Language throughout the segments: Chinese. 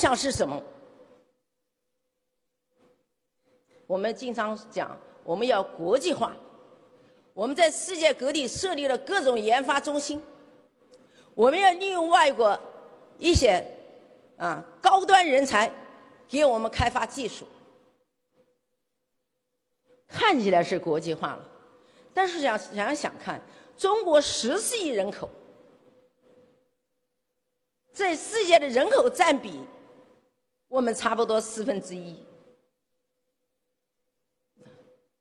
想是什么？我们经常讲，我们要国际化。我们在世界各地设立了各种研发中心，我们要利用外国一些啊高端人才给我们开发技术。看起来是国际化了，但是想想想看，中国十四亿人口，在世界的人口占比，我们差不多四分之一。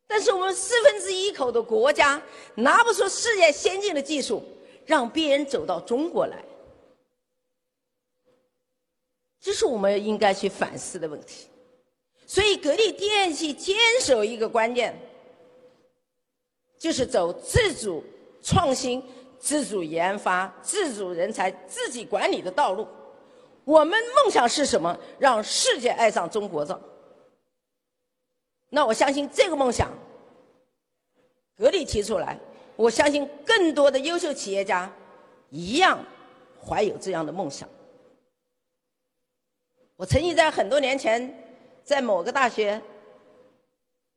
但是我们四分之一口的国家拿不出世界先进的技术，让别人走到中国来，这是我们应该去反思的问题。所以，格力电器坚守一个观念，就是走自主创新、自主研发、自主人才、自己管理的道路。我们梦想是什么？让世界爱上中国造。那我相信这个梦想，格力提出来，我相信更多的优秀企业家一样怀有这样的梦想。我曾经在很多年前，在某个大学，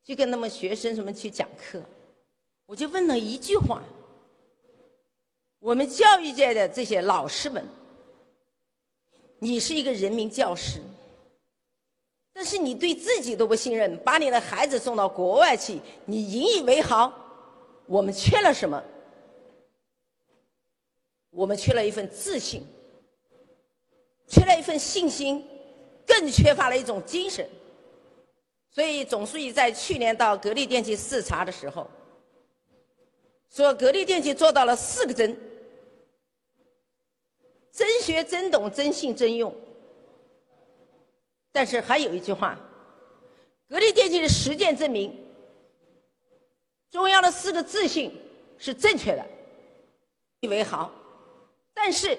去跟他们学生什么去讲课，我就问了一句话：我们教育界的这些老师们，你是一个人民教师。但是你对自己都不信任，把你的孩子送到国外去，你引以为豪。我们缺了什么？我们缺了一份自信，缺了一份信心，更缺乏了一种精神。所以总书记在去年到格力电器视察的时候，说格力电器做到了四个真：真学、真懂、真信、真用。但是还有一句话，格力电器的实践证明，中央的四个自信是正确的，以为好，但是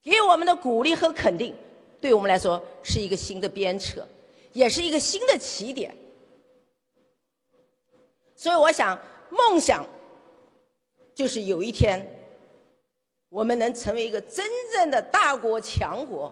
给我们的鼓励和肯定，对我们来说是一个新的鞭策，也是一个新的起点。所以我想，梦想就是有一天，我们能成为一个真正的大国强国。